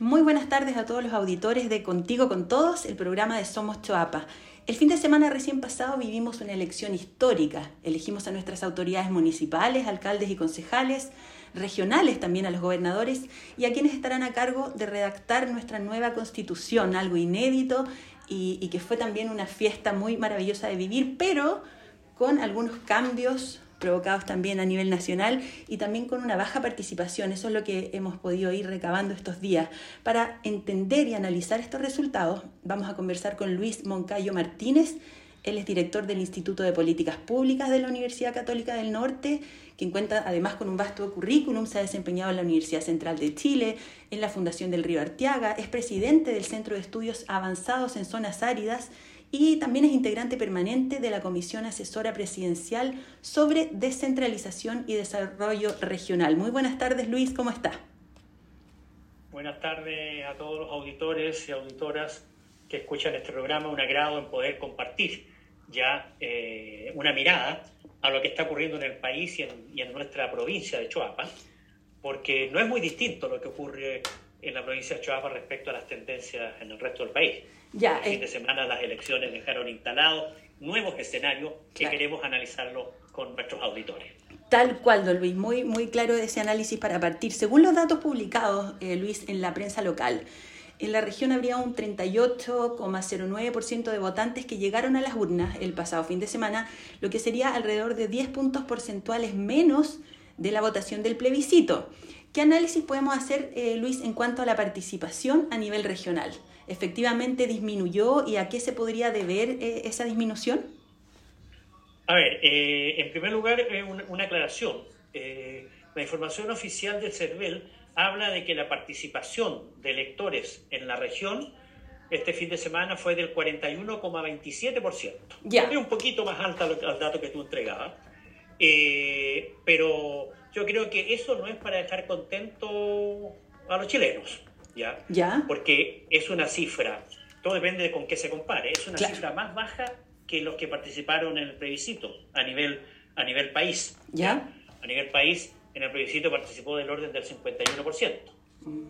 Muy buenas tardes a todos los auditores de Contigo con Todos, el programa de Somos Choapa. El fin de semana recién pasado vivimos una elección histórica. Elegimos a nuestras autoridades municipales, alcaldes y concejales, regionales también a los gobernadores y a quienes estarán a cargo de redactar nuestra nueva constitución, algo inédito y, y que fue también una fiesta muy maravillosa de vivir, pero con algunos cambios provocados también a nivel nacional y también con una baja participación. Eso es lo que hemos podido ir recabando estos días. Para entender y analizar estos resultados, vamos a conversar con Luis Moncayo Martínez. Él es director del Instituto de Políticas Públicas de la Universidad Católica del Norte, quien cuenta además con un vasto currículum, se ha desempeñado en la Universidad Central de Chile, en la Fundación del Río Arteaga, es presidente del Centro de Estudios Avanzados en Zonas Áridas y también es integrante permanente de la Comisión Asesora Presidencial sobre Descentralización y Desarrollo Regional. Muy buenas tardes, Luis, ¿cómo está? Buenas tardes a todos los auditores y auditoras que escuchan este programa. Un agrado en poder compartir ya eh, una mirada a lo que está ocurriendo en el país y en, y en nuestra provincia de Choapa, porque no es muy distinto lo que ocurre en la provincia de Chihuahua respecto a las tendencias en el resto del país. Ya, el fin de semana las elecciones dejaron instalados nuevos escenarios que queremos analizarlo con nuestros auditores. Tal cual, don Luis, muy, muy claro ese análisis para partir. Según los datos publicados, eh, Luis, en la prensa local, en la región habría un 38,09% de votantes que llegaron a las urnas el pasado fin de semana, lo que sería alrededor de 10 puntos porcentuales menos de la votación del plebiscito. ¿Qué análisis podemos hacer, eh, Luis, en cuanto a la participación a nivel regional? ¿Efectivamente disminuyó y a qué se podría deber eh, esa disminución? A ver, eh, en primer lugar, una, aclaración. la información oficial del CERVEL habla de que la participación de electores en la región este fin de semana fue del 41,27%. Ya. Es un poquito más alta el dato que tú entregabas. pero yo creo que eso no es para dejar contento a los chilenos, ¿ya? ¿Ya? Porque es una cifra, todo depende de con qué se compare, es una cifra más baja que los que participaron en el plebiscito a nivel, a nivel país. ¿Ya? A nivel país, en el plebiscito participó del orden del 51%.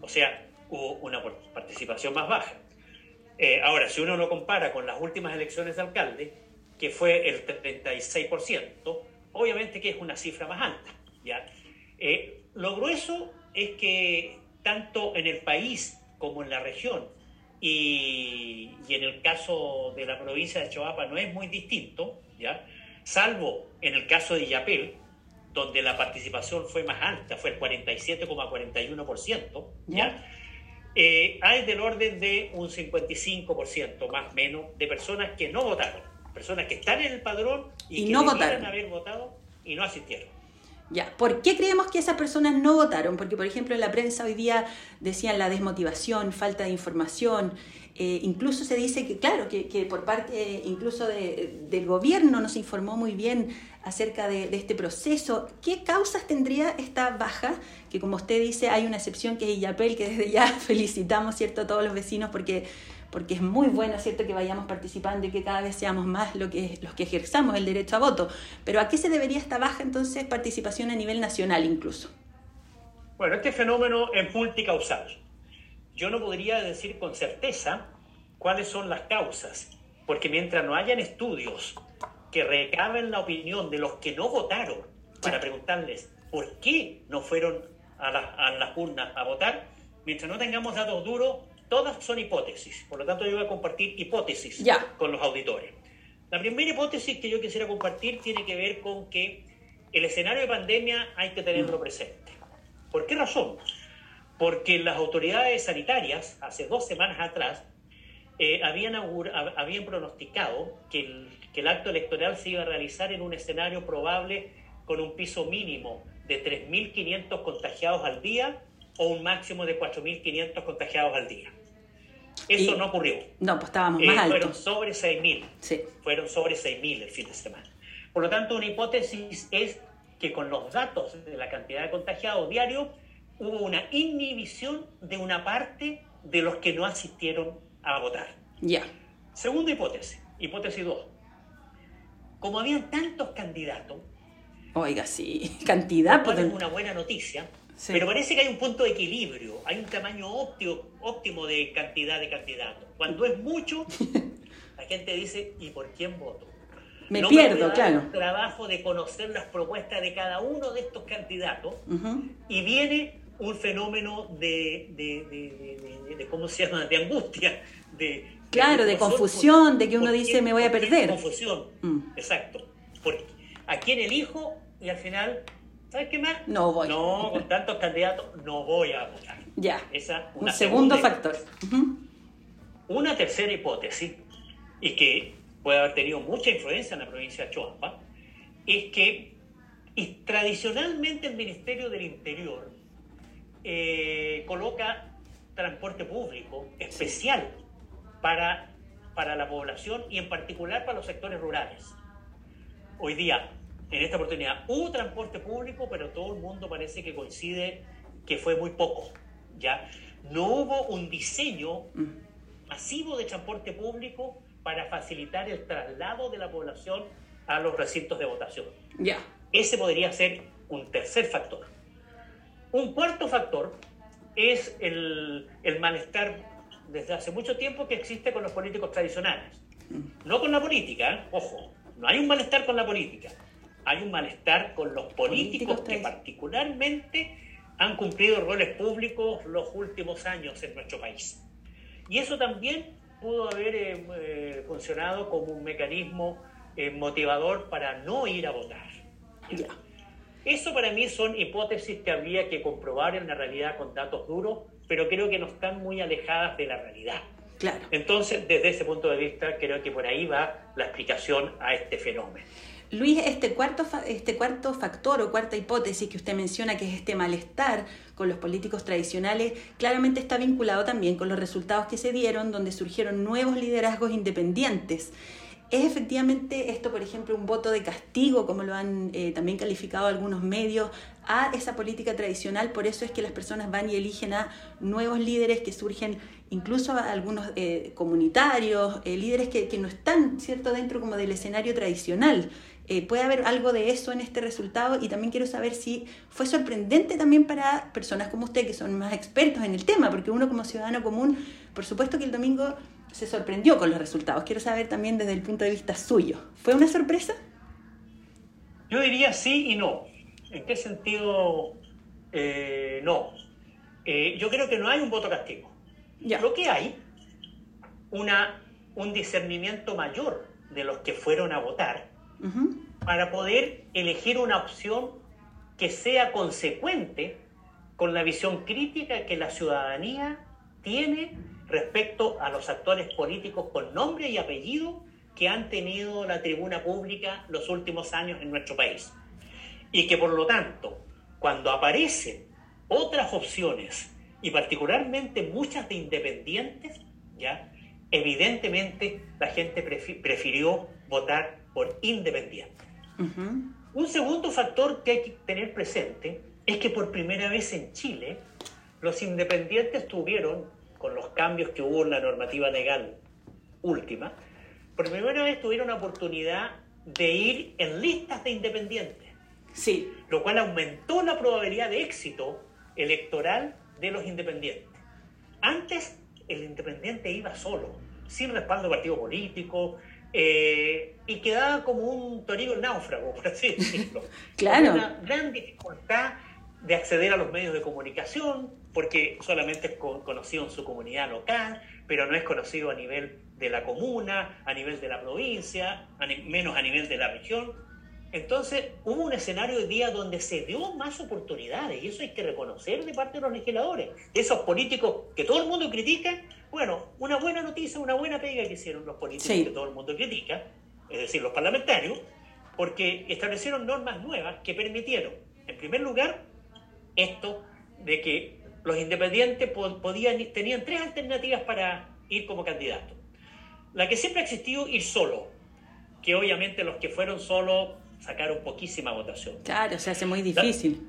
O sea, hubo una participación más baja. Eh, ahora, si uno lo compara con las últimas elecciones de alcalde, que fue el 36%, obviamente que es una cifra más alta. ¿Ya? Eh, lo grueso es que tanto en el país como en la región, y, en el caso de la provincia de Chihuahua no es muy distinto, ¿ya? salvo en el caso de Yapel, donde la participación fue más alta, fue el 47,41%, ¿ya? Eh, hay del orden de un 55% más o menos de personas que no votaron, personas que están en el padrón y, que no votaron. haber votado y no asistieron. Ya, ¿por qué creemos que esas personas no votaron? Porque, por ejemplo, en la prensa hoy día decían la desmotivación, falta de información, eh, incluso se dice que, claro, que, por parte incluso del gobierno no se informó muy bien acerca de, de, este proceso. ¿Qué causas tendría esta baja? Que como usted dice, hay una excepción que es Illapel, que desde ya felicitamos, ¿cierto?, a todos los vecinos porque porque es muy bueno, ¿cierto?, que vayamos participando y que cada vez seamos más lo que, los que ejerzamos el derecho a voto. Pero ¿a qué se debería esta baja entonces participación a nivel nacional incluso? Bueno, este fenómeno es multicausal. Yo no podría decir con certeza cuáles son las causas, porque mientras no hayan estudios que recaben la opinión de los que no votaron para preguntarles por qué no fueron a, a las urnas a votar, mientras no tengamos datos duros, Todas son hipótesis, por lo tanto yo voy a compartir hipótesis con los auditores. La primera hipótesis que yo quisiera compartir tiene que ver con que el escenario de pandemia hay que tenerlo mm. presente. ¿Por qué razón? Porque las autoridades sanitarias, hace dos semanas atrás, eh, habían, habían pronosticado que el, que el acto electoral se iba a realizar en un escenario probable con un piso mínimo de 3.500 contagiados al día o un máximo de 4.500 contagiados al día. Eso no ocurrió. No, pues estábamos más eh, altos. Fueron sobre 6.000. Sí. Fueron sobre 6.000 el fin de semana. Por lo tanto, una hipótesis es que con los datos de la cantidad de contagiados diarios hubo una inhibición de una parte de los que no asistieron a votar. Ya. Segunda hipótesis, hipótesis 2. Como habían tantos candidatos, Oiga, sí, cantidad. Pues, es una buena noticia Pero parece que hay un punto de equilibrio, hay un tamaño óptimo, óptimo de cantidad de candidatos. Cuando es mucho, la gente dice, ¿y por quién voto? Me pierdo, claro. El trabajo de conocer las propuestas de cada uno de estos candidatos y viene un fenómeno de, de, de, ¿cómo se llama?, de angustia, de... Claro, de, confusión, de que uno dice me voy a perder. Confusión, mm. exacto. Porque a quién elijo y al final, ¿sabes qué más? No voy. No, con tantos candidatos no voy a votar. Ya. Esa, un segundo factor. Una tercera hipótesis, y que puede haber tenido mucha influencia en la provincia de Choapa, es que y tradicionalmente el Ministerio del Interior eh, coloca transporte público especial para, para la población y en particular para los sectores rurales. Hoy día, en esta oportunidad, hubo transporte público, pero todo el mundo parece que coincide que fue muy poco. ¿ya? No hubo un diseño masivo de transporte público para facilitar el traslado de la población a los recintos de votación. Ya. Ese podría ser un tercer factor. Un cuarto factor es el, el malestar desde hace mucho tiempo que existe con los políticos tradicionales. No con la política, ¿eh? ojo, no hay un malestar con la política, hay un malestar con los políticos, que particularmente han cumplido roles públicos los últimos años en nuestro país. Y eso también pudo haber eh, eh, funcionado como un mecanismo motivador para no ir a votar. Eso para mí son hipótesis que habría que comprobar en la realidad con datos duros, pero creo que no están muy alejadas de la realidad. Claro. Entonces, desde ese punto de vista, creo que por ahí va la explicación a este fenómeno. Luis, este cuarto, este cuarto factor o cuarta hipótesis que usted menciona, que es este malestar con los políticos tradicionales, claramente está vinculado también con los resultados que se dieron, donde surgieron nuevos liderazgos independientes. ¿Es efectivamente esto, por ejemplo, un voto de castigo, como lo han eh, también calificado algunos medios, a esa política tradicional? Por eso es que las personas van y eligen a nuevos líderes que surgen, incluso a algunos eh, comunitarios, eh, líderes que, que, no están, ¿cierto?, dentro como del escenario tradicional. ¿Puede haber algo de eso en este resultado? Y también quiero saber si fue sorprendente también para personas como usted, que son más expertos en el tema, porque uno como ciudadano común, por supuesto que el domingo se sorprendió con los resultados. Quiero saber también desde el punto de vista suyo. ¿Fue una sorpresa? Yo diría sí y no. ¿En qué sentido eh, no? Eh, yo creo que no hay un voto castigo. Ya. Lo que hay, una, un discernimiento mayor de los que fueron a votar para poder elegir una opción que sea consecuente con la visión crítica que la ciudadanía tiene respecto a los actores políticos con nombre y apellido que han tenido la tribuna pública los últimos años en nuestro país. Y que por lo tanto, cuando aparecen otras opciones, y particularmente muchas de independientes, ¿ya? evidentemente la gente prefirió votar por independientes. Un segundo factor que hay que tener presente es que por primera vez en Chile los independientes tuvieron con los cambios que hubo en la normativa legal última, por primera vez tuvieron la oportunidad de ir en listas de independientes. Sí. Lo cual aumentó la probabilidad de éxito electoral de los independientes. Antes el independiente iba solo, sin respaldo de partido político, eh, y quedaba como un torino náufrago, por así decirlo. claro. Una gran dificultad de acceder a los medios de comunicación, porque solamente es conocido en su comunidad local, pero no es conocido a nivel de la comuna, a nivel de la provincia, menos a nivel de la región. Entonces hubo un escenario hoy día donde se dio más oportunidades y eso hay que reconocer de parte de los legisladores, de esos políticos que todo el mundo critica. Bueno, una buena noticia, una buena pega que hicieron los políticos que todo el mundo critica, es decir, los parlamentarios, porque establecieron normas nuevas que permitieron, en primer lugar, esto de que los independientes podían, tenían tres alternativas para ir como candidato. La que siempre ha existido, ir solo, que obviamente los que fueron solo sacaron poquísima votación. Claro, se hace muy difícil.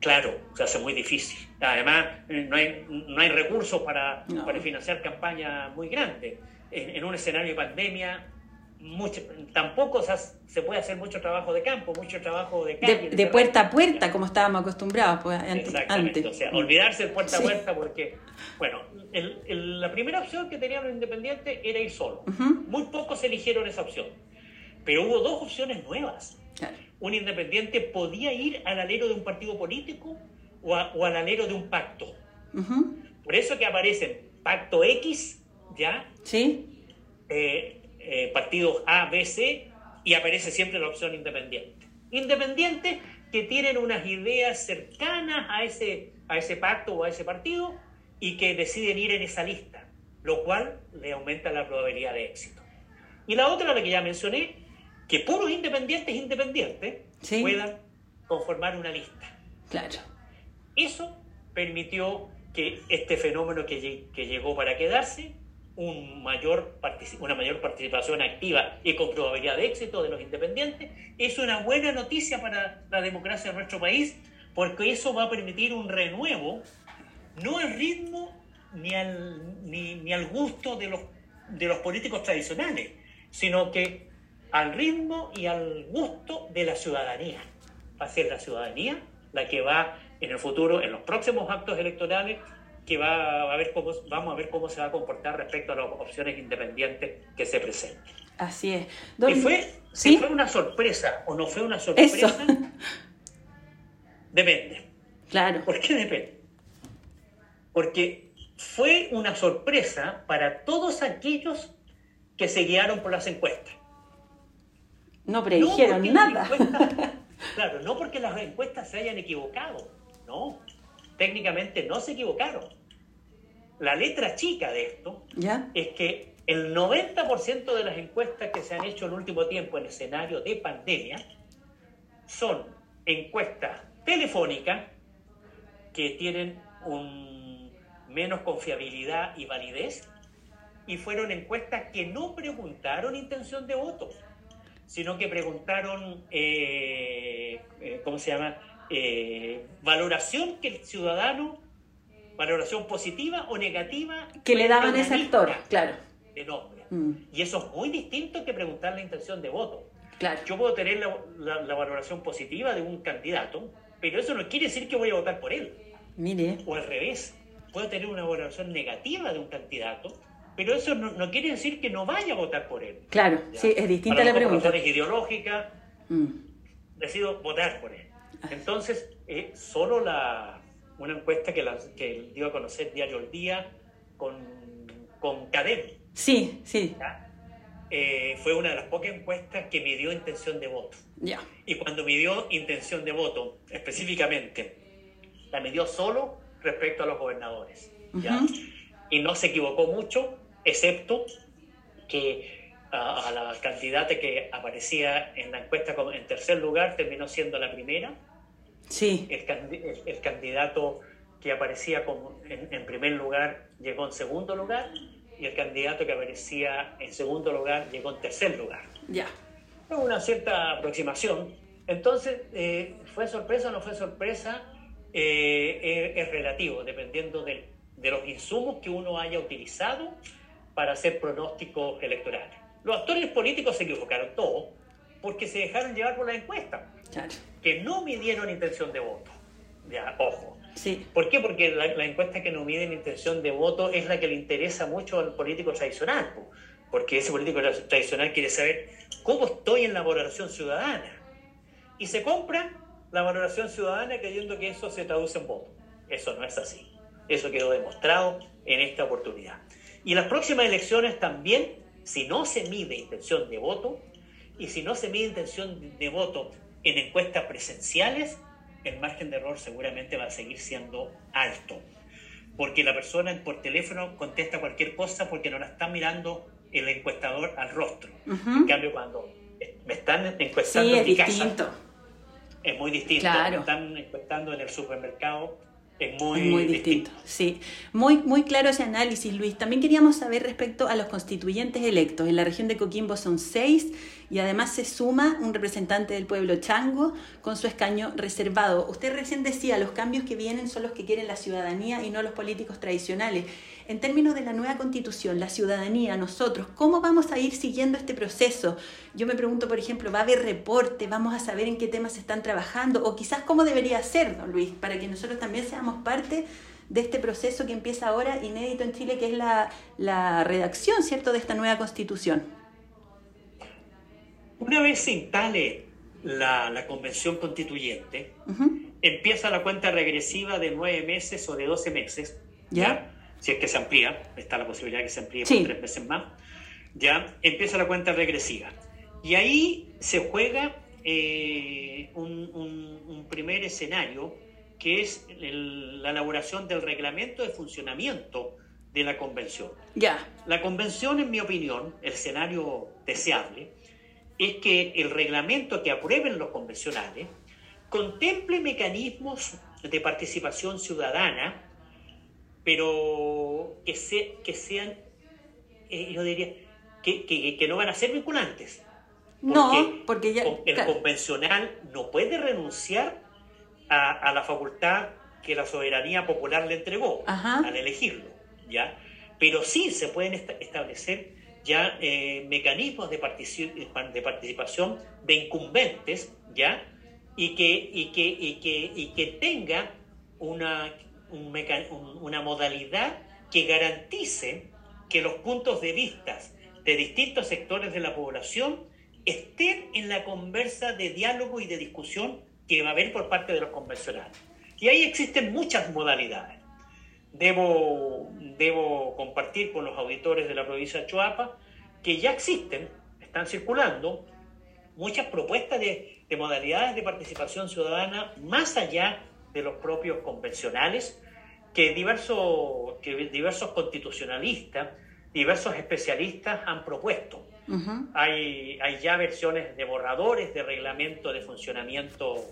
Claro, se hace muy difícil. Además, eh, no hay, no hay recursos para, para financiar campañas muy grandes. En, en, un escenario de pandemia, mucho, tampoco se puede hacer mucho trabajo de campo, mucho trabajo de calle. De, puerta a puerta, como estábamos acostumbrados pues, antes. O sea, olvidarse de puerta a puerta porque, bueno, la primera opción que tenían los independientes era ir solo. Muy pocos eligieron esa opción. Pero hubo dos opciones nuevas. Un independiente podía ir al alero de un partido político o, al alero de un pacto. Por eso que aparecen Pacto X, ¿ya? Sí. Eh, eh, partidos A, B, C, y aparece siempre la opción independiente. Independientes que tienen unas ideas cercanas a ese, a ese pacto o a ese partido y que deciden ir en esa lista, lo cual le aumenta la probabilidad de éxito. Y la otra, la que ya mencioné, que puros independientes independientes puedan conformar una lista. Claro. Eso permitió que este fenómeno que, que llegó para quedarse un mayor una mayor participación activa y con probabilidad de éxito de los independientes, es una buena noticia para la democracia de nuestro país, porque eso va a permitir un renuevo, no al ritmo ni al, ni, al gusto de los, de los políticos tradicionales, sino que al ritmo y al gusto de la ciudadanía. Va a ser la ciudadanía la que va en el futuro, en los próximos actos electorales, que va a ver cómo, vamos a ver cómo se va a comportar respecto a las opciones independientes que se presenten. Así es. Y fue, si fue una sorpresa o no fue una sorpresa, depende. Claro. ¿Por qué depende? Porque fue una sorpresa para todos aquellos que se guiaron por las encuestas. No predijeron nada. claro, no porque las encuestas se hayan equivocado, no técnicamente no se equivocaron. La letra chica de esto es que el 90% de las encuestas que se han hecho en el último tiempo en escenario de pandemia son encuestas telefónicas que tienen un menos confiabilidad y validez y fueron encuestas que no preguntaron intención de voto, sino que preguntaron, eh, eh, ¿cómo se llama? Eh, valoración que el ciudadano, valoración positiva o negativa. Que le daban ese actor, claro. De nombre. Mm. Y eso es muy distinto que preguntar la intención de voto. Claro. Yo puedo tener la, valoración positiva de un candidato, pero eso no quiere decir que voy a votar por él. Mire. O al revés. Puedo tener una valoración negativa de un candidato, pero eso no, quiere decir que no vaya a votar por él. Claro, sí, es distinta la pregunta. Por razones ideológicas, mm. decido votar por él. Entonces, eh, solo la, una encuesta que, la, que dio a conocer Diario El Día con, con Cadem. Sí, sí. Eh, fue una de las pocas encuestas que midió intención de voto. Ya. Y cuando midió intención de voto, específicamente, la midió solo respecto a los gobernadores. ¿ya? Y no se equivocó mucho, excepto que a, a, la candidata que aparecía en la encuesta en tercer lugar terminó siendo la primera Sí. El, candidato que aparecía como en, primer lugar llegó en segundo lugar y el candidato que aparecía en segundo lugar llegó en tercer lugar. Ya. Fue una cierta aproximación. Entonces, eh, ¿fue sorpresa o no fue sorpresa? Eh, es, relativo, dependiendo de, de los insumos que uno haya utilizado para hacer pronósticos electorales. Los actores políticos se equivocaron todos porque se dejaron llevar por la encuesta. Claro que no midieron intención de voto. Ya, ojo. Sí. ¿Por qué? Porque la, encuesta que no mide intención de voto es la que le interesa mucho al político tradicional, porque ese político tradicional quiere saber cómo estoy en la valoración ciudadana. Y se compra la valoración ciudadana creyendo que eso se traduce en voto. Eso no es así. Eso quedó demostrado en esta oportunidad. Y las próximas elecciones también, si no se mide intención de voto, y si no se mide intención de voto en encuestas presenciales, el margen de error seguramente va a seguir siendo alto, porque la persona por teléfono contesta cualquier cosa porque no la está mirando el encuestador al rostro. En cambio, cuando me están encuestando en mi casa, es muy distinto. Me están encuestando en el supermercado, es muy, distinto. Sí, muy, muy claro ese análisis, Luis. También queríamos saber respecto a los constituyentes electos. En la región de Coquimbo son seis y además se suma un representante del pueblo chango con su escaño reservado. Usted recién decía, los cambios que vienen son los que quieren la ciudadanía y no los políticos tradicionales. En términos de la nueva constitución, la ciudadanía, nosotros, ¿cómo vamos a ir siguiendo este proceso? Yo me pregunto, por ejemplo, ¿va a haber reporte? ¿Vamos a saber en qué temas se están trabajando? O quizás cómo debería ser, don Luis, para que nosotros también seamos parte de este proceso que empieza ahora, inédito en Chile, que es la, la redacción, ¿cierto?, de esta nueva constitución. Una vez se instale la, la convención constituyente, empieza la cuenta regresiva de nueve meses o de doce meses, ¿ya? Si es que se amplía, está la posibilidad de que se amplíe por tres meses más, ¿ya? Empieza la cuenta regresiva. Y ahí se juega eh, un, un primer escenario que es la elaboración del reglamento de funcionamiento de la convención. Ya. La convención, en mi opinión, el escenario deseable, es que el reglamento que aprueben los convencionales contemple mecanismos de participación ciudadana, pero que, se, que sean, eh, yo diría, que, que, no van a ser vinculantes. no, porque ya, el convencional no puede renunciar a, la facultad que la soberanía popular le entregó al elegirlo, ¿ya? Pero sí se pueden establecer ya eh, mecanismos de, participación de incumbentes, ¿ya? Y que, y que, y que, y que tenga una, una modalidad que garantice que los puntos de vista de distintos sectores de la población estén en la conversa de diálogo y de discusión que va a haber por parte de los convencionales. Y ahí existen muchas modalidades. Debo, debo compartir con los auditores de la provincia de Chuapa que ya existen, están circulando muchas propuestas de, de modalidades de participación ciudadana más allá de los propios convencionales que diversos, que diversos constitucionalistas, diversos especialistas han propuesto hay, hay ya versiones de borradores de reglamento de funcionamiento,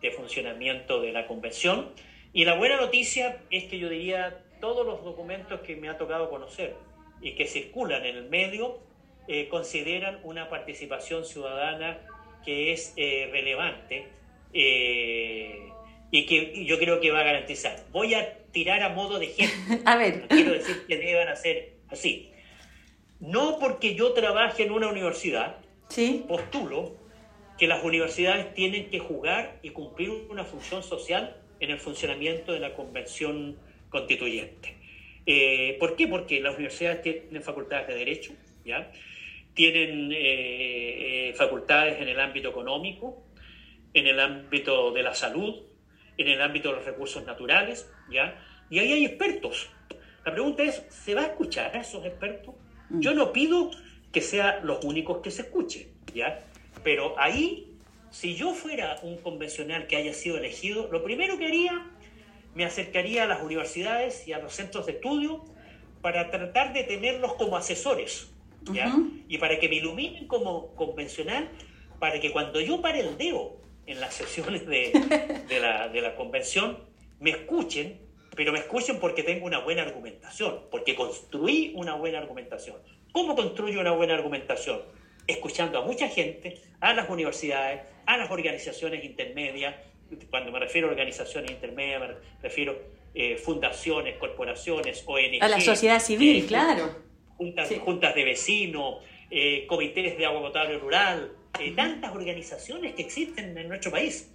de funcionamiento de la convención. Y la buena noticia es que yo diría todos los documentos que me ha tocado conocer y que circulan en el medio eh, consideran una participación ciudadana que es eh, relevante eh, y que yo creo que va a garantizar. Voy a tirar a modo de ejemplo. a ver. quiero decir que deban hacer así no porque yo trabaje en una universidad, postulo que las universidades tienen que jugar y cumplir una función social en el funcionamiento de la convención constituyente. Eh, ¿Por qué? Porque las universidades tienen facultades de derecho, ¿ya? tienen eh, eh, facultades en el ámbito económico, en el ámbito de la salud, en el ámbito de los recursos naturales, ¿ya? y ahí hay expertos. La pregunta es, ¿se va a escuchar a esos expertos? Yo no pido que sean los únicos que se escuchen, ¿ya? Pero ahí, si yo fuera un convencional que haya sido elegido, lo primero que haría, me acercaría a las universidades y a los centros de estudio para tratar de tenerlos como asesores, ¿ya? Y para que me iluminen como convencional, para que cuando yo pare el dedo en las sesiones de, de, la, de la convención, me escuchen pero me escuchen porque tengo una buena argumentación, porque construí una buena argumentación. ¿Cómo construyo una buena argumentación? Escuchando a mucha gente, a las universidades, a las organizaciones intermedias. Cuando me refiero a organizaciones intermedias, me refiero a eh, fundaciones, corporaciones, ONG. A la sociedad civil, eh, claro. Juntas, juntas de vecinos, eh, comités de agua potable rural, tantas organizaciones que existen en nuestro país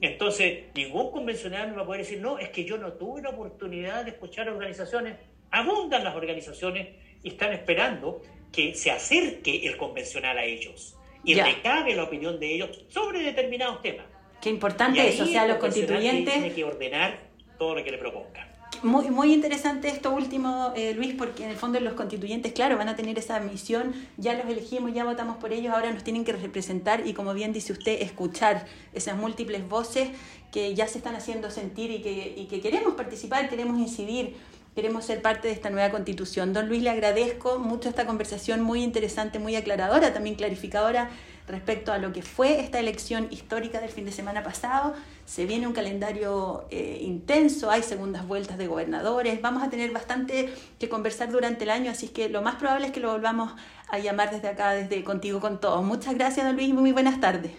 entonces, ningún convencional me va a poder decir, no, es que yo no tuve la oportunidad de escuchar organizaciones. Abundan las organizaciones y están esperando que se acerque el convencional a ellos y recabe la opinión de ellos sobre determinados temas. Qué importante eso, o sea, los constituyentes... Tiene que ordenar todo lo que le proponga. Muy, muy interesante esto último, eh, Luis, porque en el fondo los constituyentes, claro, van a tener esa misión, ya los elegimos, ya votamos por ellos, ahora nos tienen que representar y, como bien dice usted, escuchar esas múltiples voces que ya se están haciendo sentir y que, y que queremos participar, queremos incidir, queremos ser parte de esta nueva constitución. Don Luis, le agradezco mucho esta conversación muy interesante, muy aclaradora, también clarificadora respecto a lo que fue esta elección histórica del fin de semana pasado. Se viene un calendario eh, intenso, hay segundas vueltas de gobernadores, vamos a tener bastante que conversar durante el año, así que lo más probable es que lo volvamos a llamar desde acá, desde Contigo con Todos. Muchas gracias, don Luis, muy buenas tardes.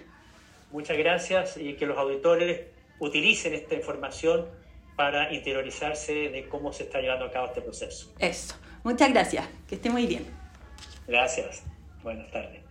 Muchas gracias y que los auditores utilicen esta información para interiorizarse de cómo se está llevando a cabo este proceso. Eso. Muchas gracias. Que esté muy bien. Gracias. Buenas tardes.